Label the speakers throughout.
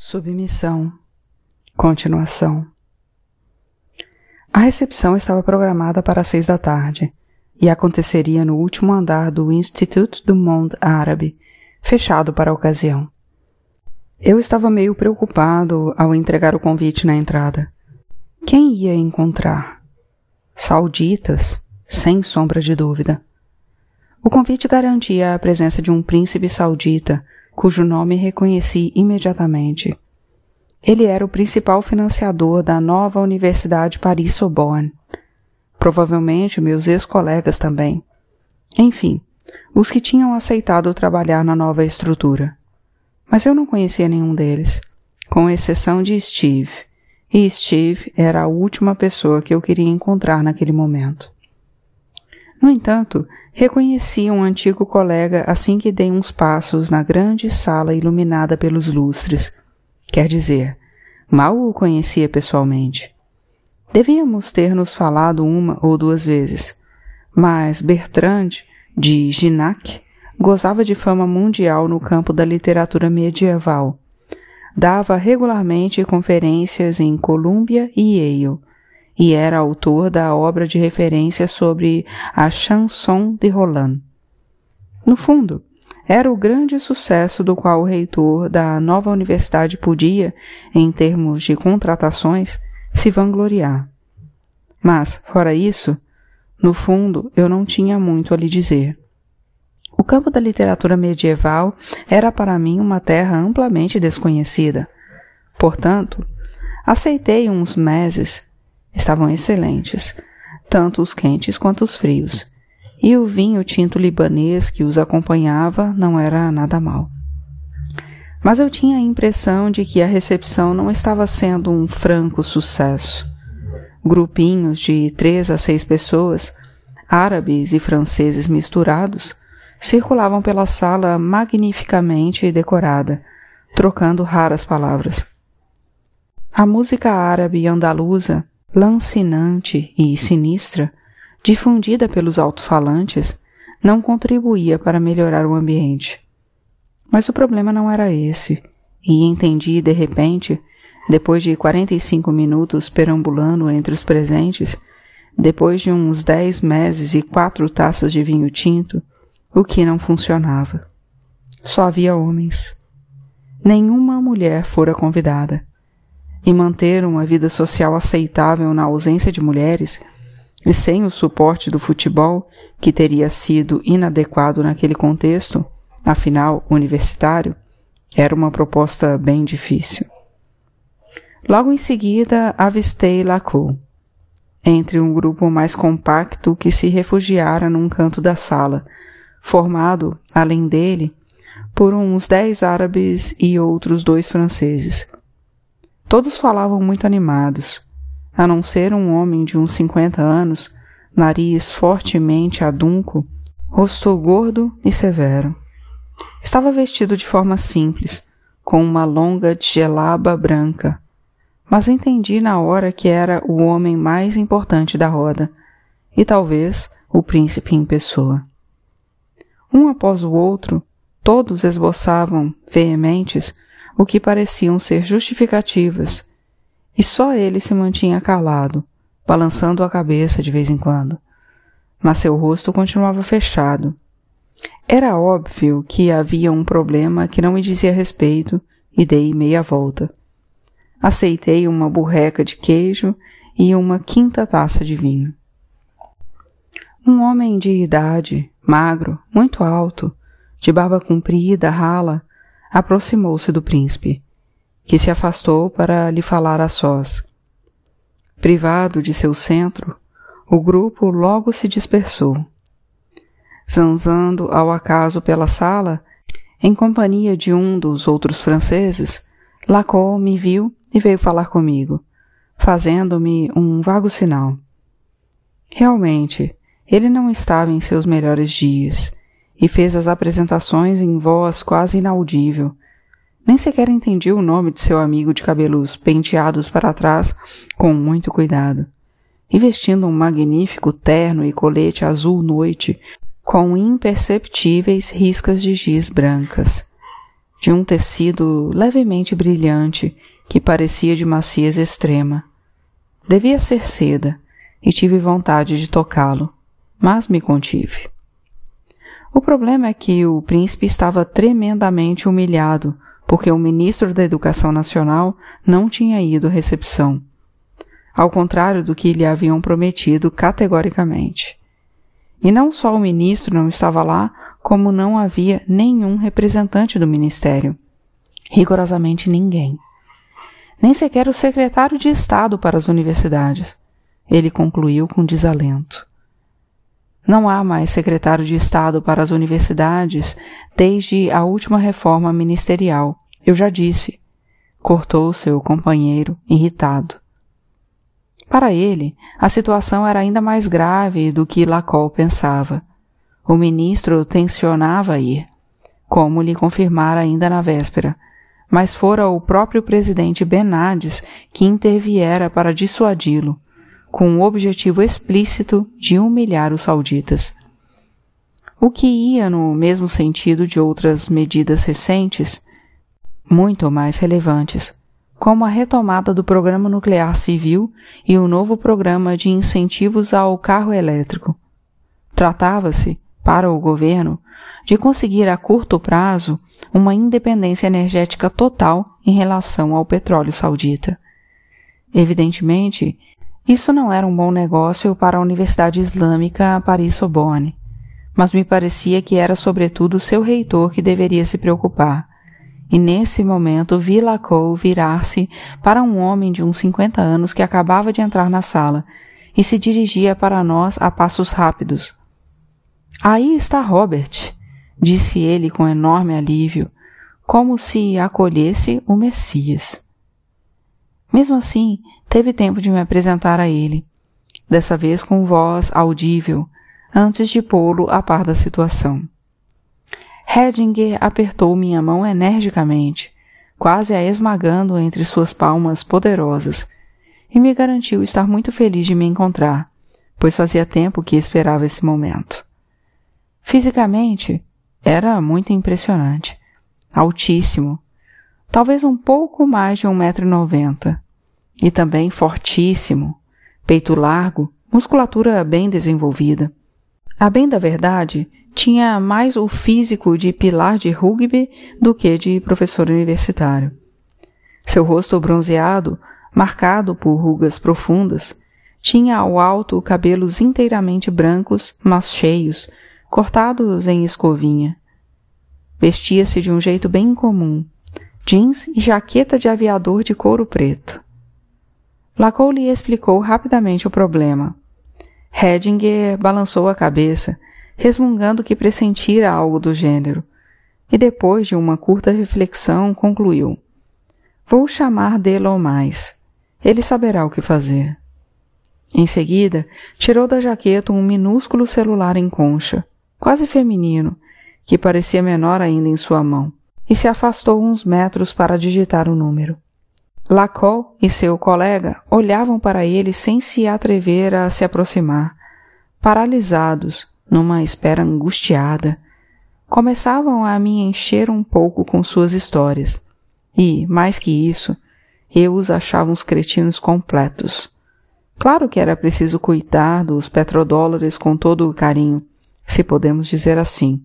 Speaker 1: Submissão. Continuação. A recepção estava programada para seis da tarde e aconteceria no último andar do Institut du Monde Árabe, fechado para a ocasião. Eu estava meio preocupado ao entregar o convite na entrada. Quem ia encontrar? Sauditas, sem sombra de dúvida. O convite garantia a presença de um príncipe saudita cujo nome reconheci imediatamente. Ele era o principal financiador da nova Universidade Paris-Sorbonne. Provavelmente meus ex-colegas também. Enfim, os que tinham aceitado trabalhar na nova estrutura. Mas eu não conhecia nenhum deles, com exceção de Steve. E Steve era a última pessoa que eu queria encontrar naquele momento. No entanto, Reconheci um antigo colega assim que dei uns passos na grande sala iluminada pelos lustres. Quer dizer, mal o conhecia pessoalmente. Devíamos ter nos falado uma ou duas vezes, mas Bertrand, de Ginac, gozava de fama mundial no campo da literatura medieval. Dava regularmente conferências em Columbia e Yale, e era autor da obra de referência sobre a Chanson de Roland. No fundo, era o grande sucesso do qual o reitor da nova universidade podia, em termos de contratações, se vangloriar. Mas, fora isso, no fundo, eu não tinha muito a lhe dizer. O campo da literatura medieval era para mim uma terra amplamente desconhecida. Portanto, aceitei uns meses Estavam excelentes, tanto os quentes quanto os frios, e o vinho tinto libanês que os acompanhava não era nada mal. Mas eu tinha a impressão de que a recepção não estava sendo um franco sucesso. Grupinhos de três a seis pessoas, árabes e franceses misturados, circulavam pela sala magnificamente decorada, trocando raras palavras. A música árabe andaluza lancinante e sinistra, difundida pelos alto-falantes, não contribuía para melhorar o ambiente. Mas o problema não era esse, e entendi de repente, depois de 45 minutos perambulando entre os presentes, depois de uns dez meses e quatro taças de vinho tinto, o que não funcionava. Só havia homens. Nenhuma mulher fora convidada e manter uma vida social aceitável na ausência de mulheres e sem o suporte do futebol, que teria sido inadequado naquele contexto, afinal universitário, era uma proposta bem difícil. Logo em seguida, avistei Lacour, entre um grupo mais compacto que se refugiara num canto da sala, formado, além dele, por uns dez árabes e outros dois franceses. Todos falavam muito animados, a não ser um homem de uns cinquenta anos, nariz fortemente adunco, rosto gordo e severo. Estava vestido de forma simples, com uma longa gelaba branca, mas entendi na hora que era o homem mais importante da roda, e talvez o príncipe em pessoa. Um após o outro, todos esboçavam, veementes, o que pareciam ser justificativas, e só ele se mantinha calado, balançando a cabeça de vez em quando. Mas seu rosto continuava fechado. Era óbvio que havia um problema que não me dizia respeito e dei meia volta. Aceitei uma burreca de queijo e uma quinta taça de vinho. Um homem de idade, magro, muito alto, de barba comprida, rala, aproximou-se do príncipe, que se afastou para lhe falar a sós. Privado de seu centro, o grupo logo se dispersou. Zanzando ao acaso pela sala, em companhia de um dos outros franceses, Lacan me viu e veio falar comigo, fazendo-me um vago sinal. Realmente, ele não estava em seus melhores dias e fez as apresentações em voz quase inaudível. Nem sequer entendi o nome de seu amigo de cabelos penteados para trás com muito cuidado. E vestindo um magnífico terno e colete azul noite, com imperceptíveis riscas de giz brancas. de um tecido levemente brilhante que parecia de maciez extrema. Devia ser seda, e tive vontade de tocá-lo, mas me contive. O problema é que o príncipe estava tremendamente humilhado porque o ministro da Educação Nacional não tinha ido à recepção, ao contrário do que lhe haviam prometido categoricamente. E não só o ministro não estava lá, como não havia nenhum representante do ministério. Rigorosamente ninguém. Nem sequer o secretário de Estado para as universidades. Ele concluiu com desalento. Não há mais secretário de Estado para as universidades desde a última reforma ministerial. Eu já disse. Cortou seu companheiro, irritado. Para ele, a situação era ainda mais grave do que Lacol pensava. O ministro tensionava ir, como lhe confirmara ainda na véspera, mas fora o próprio presidente Benades que interviera para dissuadi-lo, com o objetivo explícito de humilhar os sauditas. O que ia no mesmo sentido de outras medidas recentes, muito mais relevantes, como a retomada do Programa Nuclear Civil e o novo programa de incentivos ao carro elétrico. Tratava-se, para o governo, de conseguir a curto prazo uma independência energética total em relação ao petróleo saudita. Evidentemente, isso não era um bom negócio para a Universidade Islâmica Paris-Sorbonne, mas me parecia que era sobretudo seu reitor que deveria se preocupar. E nesse momento vi Lacou virar-se para um homem de uns cinquenta anos que acabava de entrar na sala e se dirigia para nós a passos rápidos. Aí está Robert, disse ele com enorme alívio, como se acolhesse o Messias. Mesmo assim, teve tempo de me apresentar a ele, dessa vez com voz audível, antes de pô-lo a par da situação. Hedinger apertou minha mão energicamente, quase a esmagando entre suas palmas poderosas, e me garantiu estar muito feliz de me encontrar, pois fazia tempo que esperava esse momento. Fisicamente, era muito impressionante, altíssimo, talvez um pouco mais de um metro e noventa, e também fortíssimo, peito largo, musculatura bem desenvolvida. A bem da verdade, tinha mais o físico de pilar de rugby do que de professor universitário. Seu rosto bronzeado, marcado por rugas profundas, tinha ao alto cabelos inteiramente brancos, mas cheios, cortados em escovinha. Vestia-se de um jeito bem comum, jeans e jaqueta de aviador de couro preto. Lacou lhe explicou rapidamente o problema. Hedinger balançou a cabeça, resmungando que pressentira algo do gênero, e depois de uma curta reflexão concluiu: Vou chamar dele mais. Ele saberá o que fazer. Em seguida, tirou da jaqueta um minúsculo celular em concha, quase feminino, que parecia menor ainda em sua mão e se afastou uns metros para digitar o número. Lacol e seu colega olhavam para ele sem se atrever a se aproximar, paralisados, numa espera angustiada. Começavam a me encher um pouco com suas histórias, e, mais que isso, eu os achava uns cretinos completos. Claro que era preciso cuidar dos petrodólares com todo o carinho, se podemos dizer assim,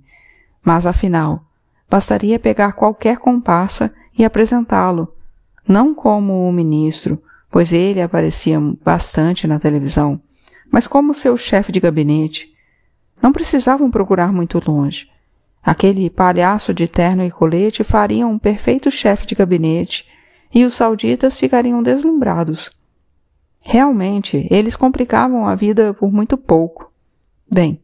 Speaker 1: mas afinal, Bastaria pegar qualquer comparsa e apresentá-lo, não como o ministro, pois ele aparecia bastante na televisão, mas como seu chefe de gabinete. Não precisavam procurar muito longe. Aquele palhaço de terno e colete faria um perfeito chefe de gabinete e os sauditas ficariam deslumbrados. Realmente, eles complicavam a vida por muito pouco. Bem,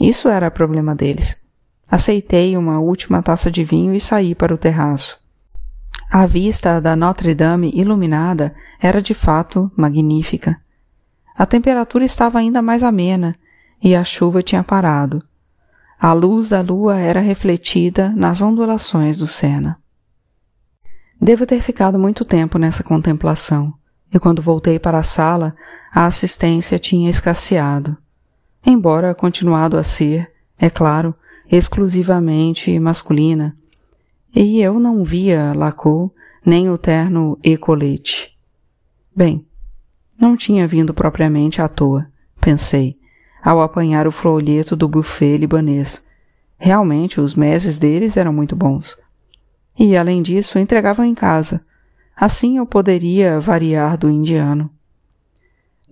Speaker 1: isso era problema deles. Aceitei uma última taça de vinho e saí para o terraço. A vista da Notre Dame iluminada era de fato magnífica. A temperatura estava ainda mais amena e a chuva tinha parado. A luz da lua era refletida nas ondulações do Sena. Devo ter ficado muito tempo nessa contemplação, e quando voltei para a sala, a assistência tinha escasseado. Embora continuado a ser, é claro, exclusivamente masculina. E eu não via Lacou nem o terno e colete. Bem, não tinha vindo propriamente à toa, pensei, ao apanhar o folheto do buffet libanês. Realmente os meses deles eram muito bons. E, além disso, entregavam em casa. Assim eu poderia variar do indiano.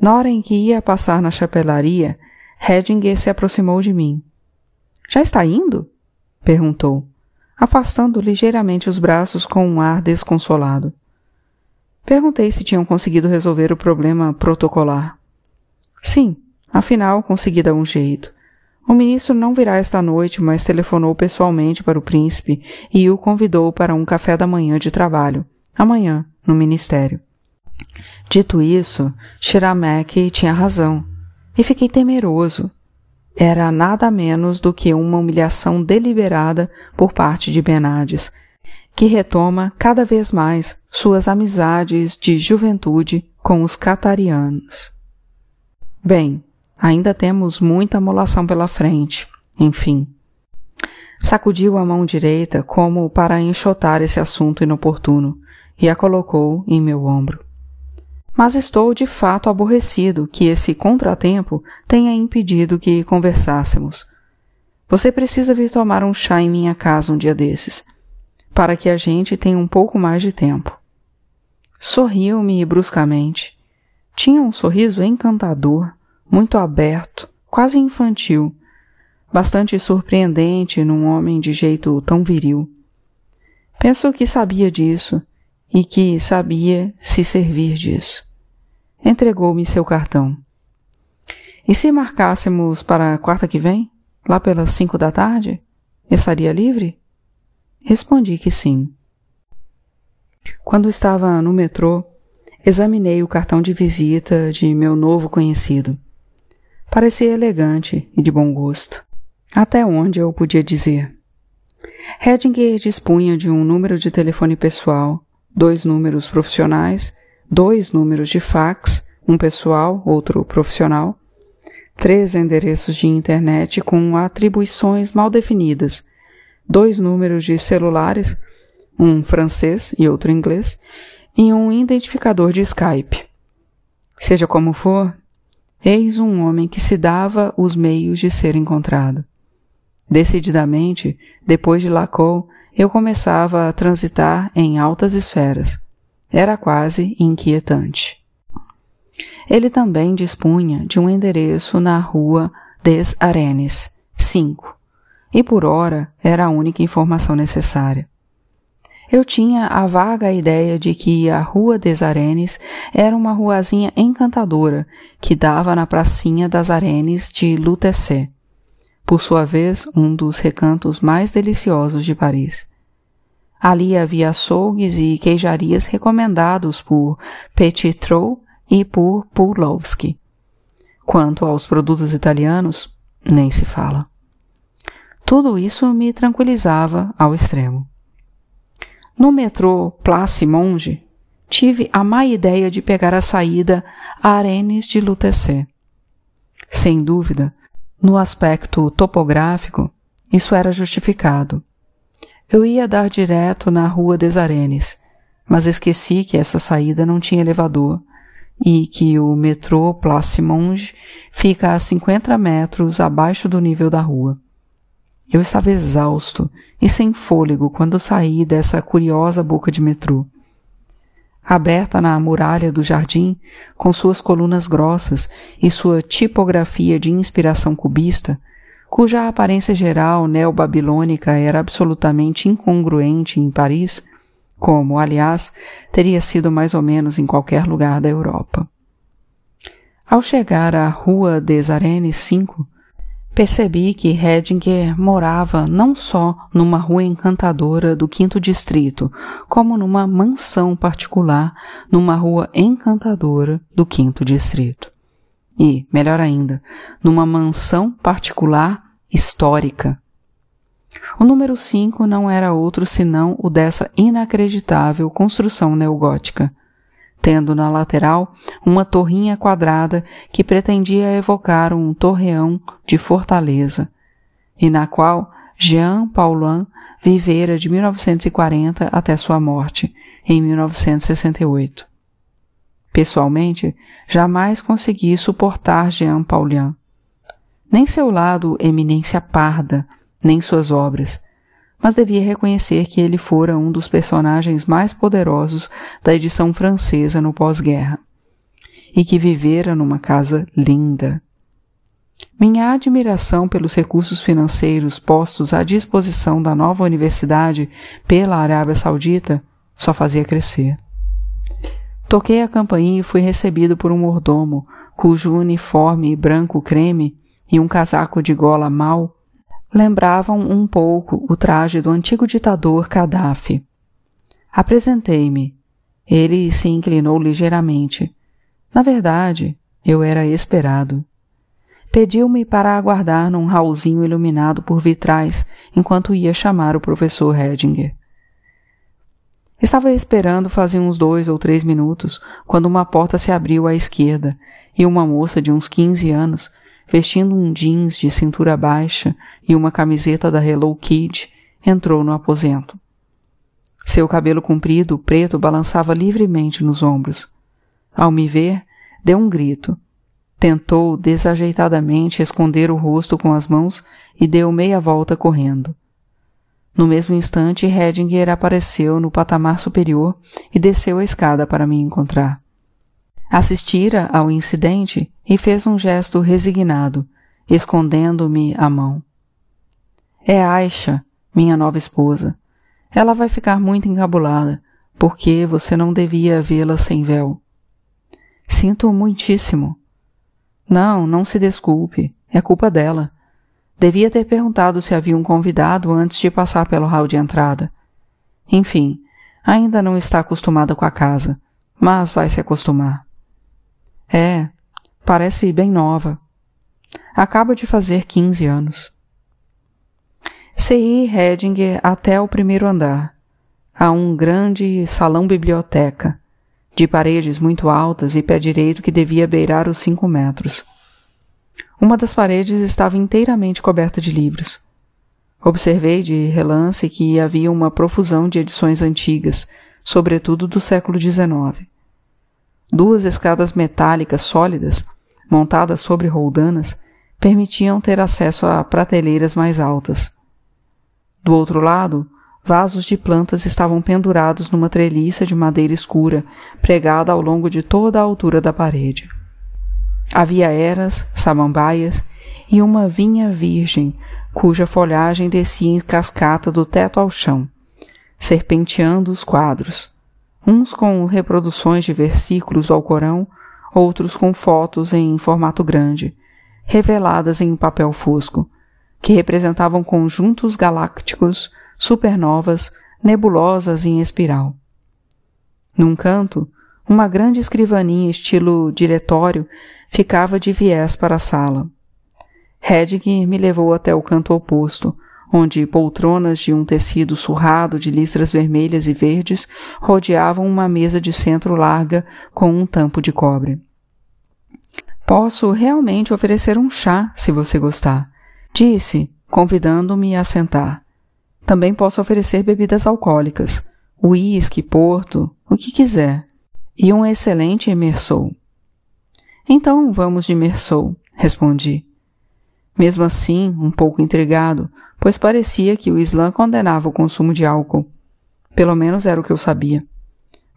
Speaker 1: Na hora em que ia passar na chapelaria, Hedinger se aproximou de mim. Já está indo? perguntou, afastando ligeiramente os braços com um ar desconsolado. Perguntei se tinham conseguido resolver o problema protocolar. Sim, afinal consegui dar um jeito. O ministro não virá esta noite, mas telefonou pessoalmente para o príncipe e o convidou para um café da manhã de trabalho, amanhã, no ministério. Dito isso, Shiramek tinha razão, e fiquei temeroso. Era nada menos do que uma humilhação deliberada por parte de Benades, que retoma cada vez mais suas amizades de juventude com os catarianos. Bem, ainda temos muita molação pela frente, enfim. Sacudiu a mão direita como para enxotar esse assunto inoportuno e a colocou em meu ombro. Mas estou de fato aborrecido que esse contratempo tenha impedido que conversássemos. Você precisa vir tomar um chá em minha casa um dia desses, para que a gente tenha um pouco mais de tempo. Sorriu-me bruscamente. Tinha um sorriso encantador, muito aberto, quase infantil, bastante surpreendente num homem de jeito tão viril. Penso que sabia disso e que sabia se servir disso. Entregou-me seu cartão. E se marcássemos para a quarta que vem, lá pelas cinco da tarde, estaria livre? Respondi que sim. Quando estava no metrô, examinei o cartão de visita de meu novo conhecido. Parecia elegante e de bom gosto, até onde eu podia dizer. Hedinger dispunha de um número de telefone pessoal dois números profissionais, dois números de fax, um pessoal, outro profissional, três endereços de internet com atribuições mal definidas, dois números de celulares, um francês e outro inglês, e um identificador de Skype. Seja como for, eis um homem que se dava os meios de ser encontrado. Decididamente, depois de Lacou, eu começava a transitar em altas esferas. Era quase inquietante. Ele também dispunha de um endereço na rua des Arenes, 5, e por hora era a única informação necessária. Eu tinha a vaga ideia de que a Rua des Arenes era uma ruazinha encantadora que dava na pracinha das Arenes de Lutecé, por sua vez um dos recantos mais deliciosos de Paris. Ali havia açougues e queijarias recomendados por Petitreau e por Pulowski. Quanto aos produtos italianos, nem se fala. Tudo isso me tranquilizava ao extremo. No metrô Place Monge, tive a má ideia de pegar a saída Arenes de Lutecé. Sem dúvida, no aspecto topográfico, isso era justificado. Eu ia dar direto na rua des Arenes, mas esqueci que essa saída não tinha elevador e que o metrô Place Monge fica a 50 metros abaixo do nível da rua. Eu estava exausto e sem fôlego quando saí dessa curiosa boca de metrô aberta na muralha do jardim, com suas colunas grossas e sua tipografia de inspiração cubista, cuja aparência geral neobabilônica era absolutamente incongruente em Paris, como, aliás, teria sido mais ou menos em qualquer lugar da Europa. Ao chegar à Rua des Arenes 5, Percebi que Hedinger morava não só numa rua encantadora do quinto distrito, como numa mansão particular numa rua encantadora do quinto distrito. E, melhor ainda, numa mansão particular histórica. O número 5 não era outro senão o dessa inacreditável construção neogótica tendo na lateral uma torrinha quadrada que pretendia evocar um torreão de fortaleza, e na qual Jean Paulin vivera de 1940 até sua morte, em 1968. Pessoalmente, jamais consegui suportar Jean Paulhan. Nem seu lado eminência parda, nem suas obras, mas devia reconhecer que ele fora um dos personagens mais poderosos da edição francesa no pós-guerra, e que vivera numa casa linda. Minha admiração pelos recursos financeiros postos à disposição da nova universidade pela Arábia Saudita só fazia crescer. Toquei a campainha e fui recebido por um mordomo, cujo uniforme branco creme e um casaco de gola mal lembravam um pouco o traje do antigo ditador Gaddafi. Apresentei-me. Ele se inclinou ligeiramente. Na verdade, eu era esperado. Pediu-me para aguardar num hallzinho iluminado por vitrais enquanto ia chamar o professor Hedinger. Estava esperando fazia uns dois ou três minutos quando uma porta se abriu à esquerda e uma moça de uns quinze anos, vestindo um jeans de cintura baixa e uma camiseta da Hello Kitty, entrou no aposento. Seu cabelo comprido, preto, balançava livremente nos ombros. Ao me ver, deu um grito. Tentou desajeitadamente esconder o rosto com as mãos e deu meia volta correndo. No mesmo instante, Hedinger apareceu no patamar superior e desceu a escada para me encontrar. Assistira ao incidente e fez um gesto resignado, escondendo-me a mão. É Aisha, minha nova esposa. Ela vai ficar muito encabulada, porque você não devia vê-la sem véu. Sinto muitíssimo. Não, não se desculpe. É culpa dela. Devia ter perguntado se havia um convidado antes de passar pelo hall de entrada. Enfim, ainda não está acostumada com a casa, mas vai se acostumar. É, parece bem nova. Acaba de fazer quinze anos. Sei Hedinger até o primeiro andar. Há um grande salão-biblioteca, de paredes muito altas e pé direito que devia beirar os cinco metros. Uma das paredes estava inteiramente coberta de livros. Observei de relance que havia uma profusão de edições antigas, sobretudo do século XIX. Duas escadas metálicas sólidas, montadas sobre roldanas, permitiam ter acesso a prateleiras mais altas. Do outro lado, vasos de plantas estavam pendurados numa treliça de madeira escura, pregada ao longo de toda a altura da parede. Havia eras, samambaias e uma vinha virgem, cuja folhagem descia em cascata do teto ao chão, serpenteando os quadros, uns com reproduções de versículos ao Corão, outros com fotos em formato grande, reveladas em papel fosco, que representavam conjuntos galácticos, supernovas, nebulosas em espiral. Num canto, uma grande escrivaninha estilo diretório ficava de viés para a sala. Hedwig me levou até o canto oposto, onde poltronas de um tecido surrado de listras vermelhas e verdes rodeavam uma mesa de centro larga com um tampo de cobre. Posso realmente oferecer um chá, se você gostar, disse, convidando-me a sentar. Também posso oferecer bebidas alcoólicas, uísque, porto, o que quiser, e um excelente emersou. Então vamos de Mersou, respondi. Mesmo assim, um pouco intrigado, pois parecia que o Islã condenava o consumo de álcool. Pelo menos era o que eu sabia.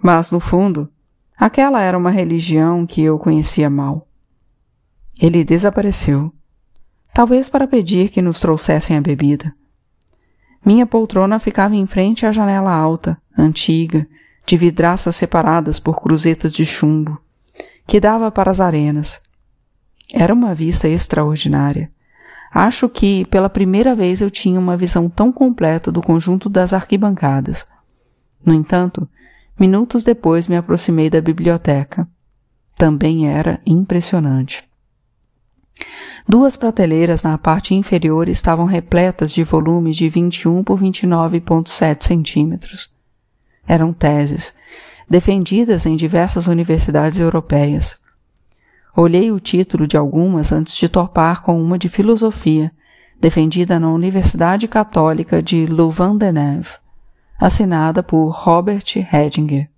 Speaker 1: Mas, no fundo, aquela era uma religião que eu conhecia mal. Ele desapareceu. Talvez para pedir que nos trouxessem a bebida. Minha poltrona ficava em frente à janela alta, antiga, de vidraças separadas por cruzetas de chumbo que dava para as arenas. Era uma vista extraordinária. Acho que pela primeira vez eu tinha uma visão tão completa do conjunto das arquibancadas. No entanto, minutos depois me aproximei da biblioteca. Também era impressionante. Duas prateleiras na parte inferior estavam repletas de volumes de 21 por 29,7 centímetros. Eram teses, defendidas em diversas universidades europeias. Olhei o título de algumas antes de topar com uma de filosofia, defendida na Universidade Católica de Louvain-la-Neuve, assinada por Robert Hedinger,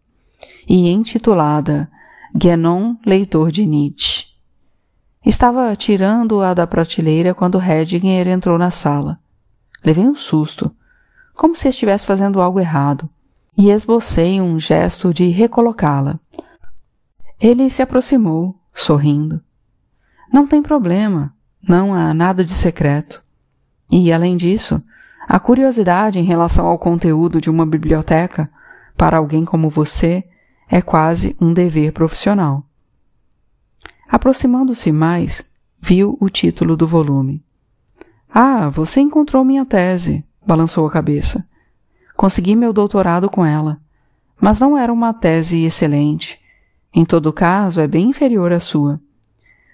Speaker 1: e intitulada Guénon, leitor de Nietzsche. Estava tirando-a da prateleira quando Hedinger entrou na sala. Levei um susto, como se estivesse fazendo algo errado, e esbocei um gesto de recolocá-la. Ele se aproximou, sorrindo. Não tem problema, não há nada de secreto. E, além disso, a curiosidade em relação ao conteúdo de uma biblioteca, para alguém como você, é quase um dever profissional. Aproximando-se mais, viu o título do volume. Ah, você encontrou minha tese, balançou a cabeça. Consegui meu doutorado com ela, mas não era uma tese excelente. Em todo caso, é bem inferior à sua.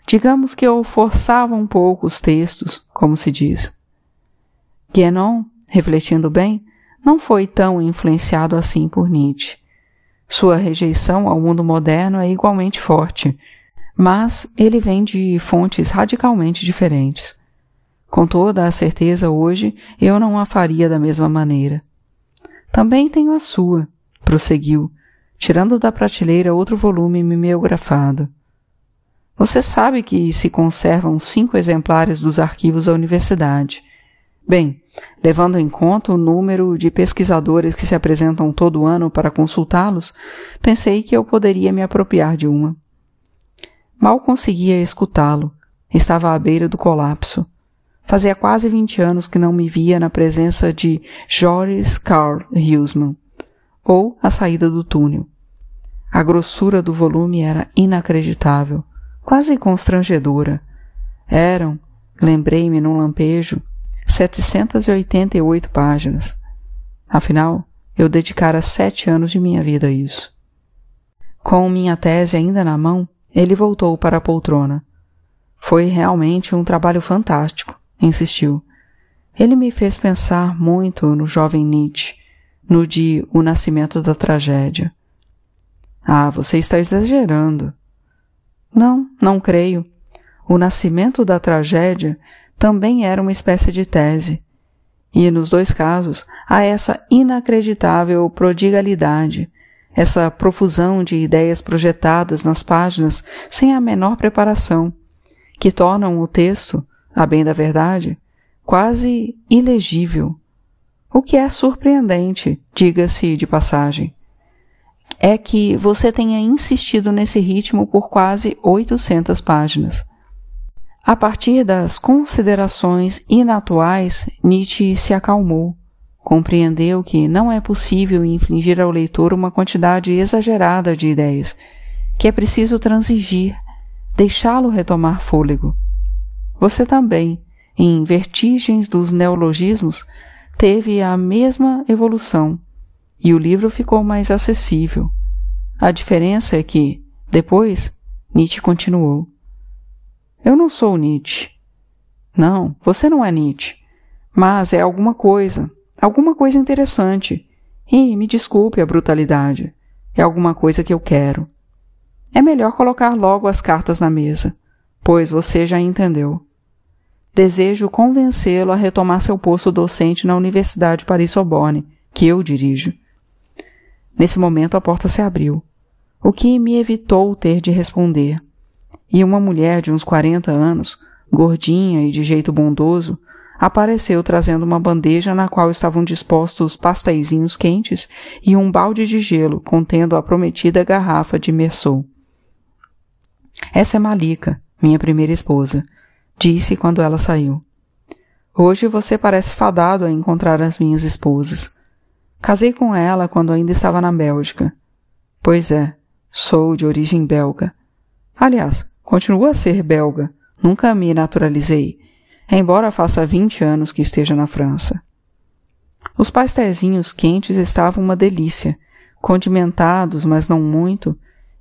Speaker 1: Digamos que eu forçava um pouco os textos, como se diz. Guénon, refletindo bem, não foi tão influenciado assim por Nietzsche. Sua rejeição ao mundo moderno é igualmente forte, mas ele vem de fontes radicalmente diferentes. Com toda a certeza, hoje eu não a faria da mesma maneira. Também tenho a sua, prosseguiu, tirando da prateleira outro volume mimeografado. Você sabe que se conservam cinco exemplares dos arquivos da universidade. Bem, levando em conta o número de pesquisadores que se apresentam todo ano para consultá-los, pensei que eu poderia me apropriar de uma. Mal conseguia escutá-lo. Estava à beira do colapso. Fazia quase vinte anos que não me via na presença de Joris Karl Husemann, ou a saída do túnel. A grossura do volume era inacreditável quase constrangedora. Eram, lembrei-me num lampejo, 788 páginas. Afinal, eu dedicara sete anos de minha vida a isso. Com minha tese ainda na mão, ele voltou para a poltrona. Foi realmente um trabalho fantástico, insistiu. Ele me fez pensar muito no jovem Nietzsche, no de O Nascimento da Tragédia. Ah, você está exagerando, não, não creio. O nascimento da tragédia também era uma espécie de tese. E nos dois casos há essa inacreditável prodigalidade, essa profusão de ideias projetadas nas páginas sem a menor preparação, que tornam o texto, a bem da verdade, quase ilegível. O que é surpreendente, diga-se de passagem é que você tenha insistido nesse ritmo por quase 800 páginas. A partir das considerações inatuais, Nietzsche se acalmou. Compreendeu que não é possível infligir ao leitor uma quantidade exagerada de ideias, que é preciso transigir, deixá-lo retomar fôlego. Você também, em Vertigens dos Neologismos, teve a mesma evolução e o livro ficou mais acessível. A diferença é que, depois, Nietzsche continuou. Eu não sou Nietzsche. Não, você não é Nietzsche. Mas é alguma coisa, alguma coisa interessante. E me desculpe a brutalidade. É alguma coisa que eu quero. É melhor colocar logo as cartas na mesa, pois você já entendeu. Desejo convencê-lo a retomar seu posto docente na Universidade Paris-Sorbonne, que eu dirijo. Nesse momento a porta se abriu, o que me evitou ter de responder. E uma mulher de uns quarenta anos, gordinha e de jeito bondoso, apareceu trazendo uma bandeja na qual estavam dispostos pasteizinhos quentes e um balde de gelo contendo a prometida garrafa de Mersou. Essa é Malika, minha primeira esposa, disse quando ela saiu. Hoje você parece fadado a encontrar as minhas esposas. Casei com ela quando ainda estava na Bélgica. Pois é, sou de origem belga. Aliás, continuo a ser belga. Nunca me naturalizei, embora faça vinte anos que esteja na França. Os pastézinhos quentes estavam uma delícia, condimentados, mas não muito,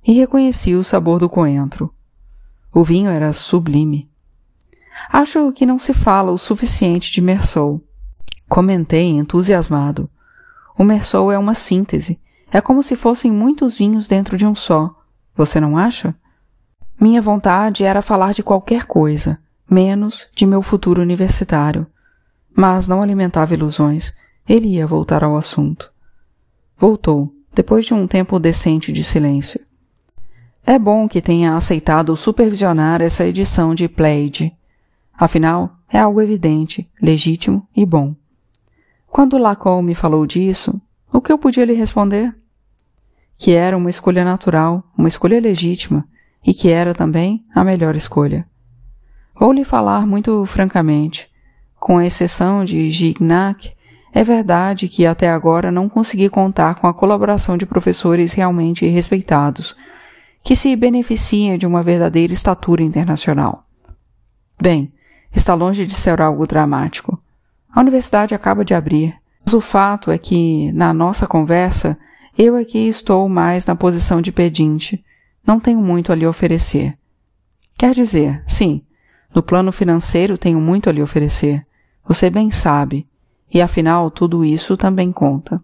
Speaker 1: e reconheci o sabor do coentro. O vinho era sublime. Acho que não se fala o suficiente de Mersou. Comentei entusiasmado. O Mersou é uma síntese. É como se fossem muitos vinhos dentro de um só. Você não acha? Minha vontade era falar de qualquer coisa, menos de meu futuro universitário, Mas não alimentava ilusões. Ele ia voltar ao assunto. Voltou, depois de um tempo decente de silêncio. É bom que tenha aceitado supervisionar essa edição de Plaid. Afinal, é algo evidente, legítimo e bom. Quando Lacol me falou disso, o que eu podia lhe responder? Que era uma escolha natural, uma escolha legítima, e que era também a melhor escolha. Vou lhe falar muito francamente. Com exceção de Gignac, é verdade que até agora não consegui contar com a colaboração de professores realmente respeitados, que se beneficiem de uma verdadeira estatura internacional. Bem, está longe de ser algo dramático. A universidade acaba de abrir, mas o fato é que, na nossa conversa, eu aqui estou mais na posição de pedinte. Não tenho muito a lhe oferecer. Quer dizer, sim, no plano financeiro tenho muito a lhe oferecer. Você bem sabe. E afinal, tudo isso também conta.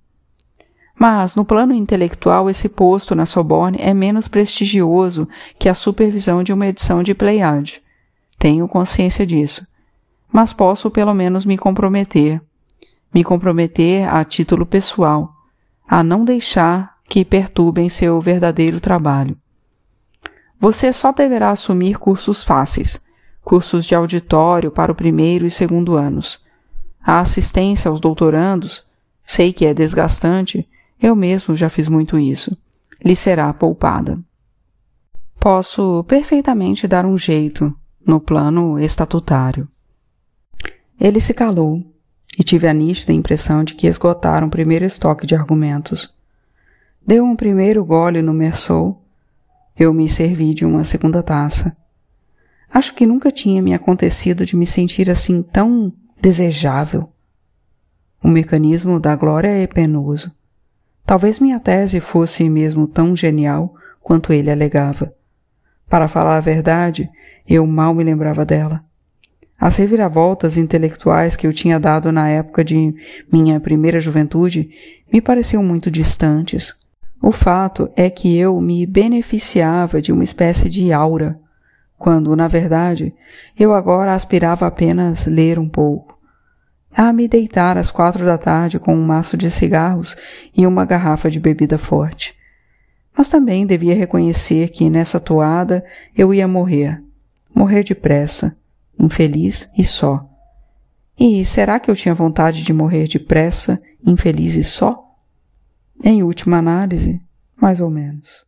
Speaker 1: Mas, no plano intelectual, esse posto na Sorbonne é menos prestigioso que a supervisão de uma edição de Pleiade. Tenho consciência disso mas posso pelo menos me comprometer, me comprometer a título pessoal, a não deixar que perturbem seu verdadeiro trabalho. Você só deverá assumir cursos fáceis, cursos de auditório para o primeiro e segundo anos. A assistência aos doutorandos, sei que é desgastante, eu mesmo já fiz muito isso, lhe será poupada. Posso perfeitamente dar um jeito no plano estatutário. Ele se calou e tive a nítida impressão de que esgotaram o primeiro estoque de argumentos. Deu um primeiro gole no Mersou. Eu me servi de uma segunda taça. Acho que nunca tinha me acontecido de me sentir assim tão desejável. O mecanismo da glória é penoso. Talvez minha tese fosse mesmo tão genial quanto ele alegava. Para falar a verdade, eu mal me lembrava dela. As reviravoltas intelectuais que eu tinha dado na época de minha primeira juventude me pareciam muito distantes. O fato é que eu me beneficiava de uma espécie de aura, quando, na verdade, eu agora aspirava apenas ler um pouco. A me deitar às quatro da tarde com um maço de cigarros e uma garrafa de bebida forte. Mas também devia reconhecer que nessa toada eu ia morrer. Morrer depressa infeliz e só. E será que eu tinha vontade de morrer depressa, infeliz e só? Em última análise, mais ou menos.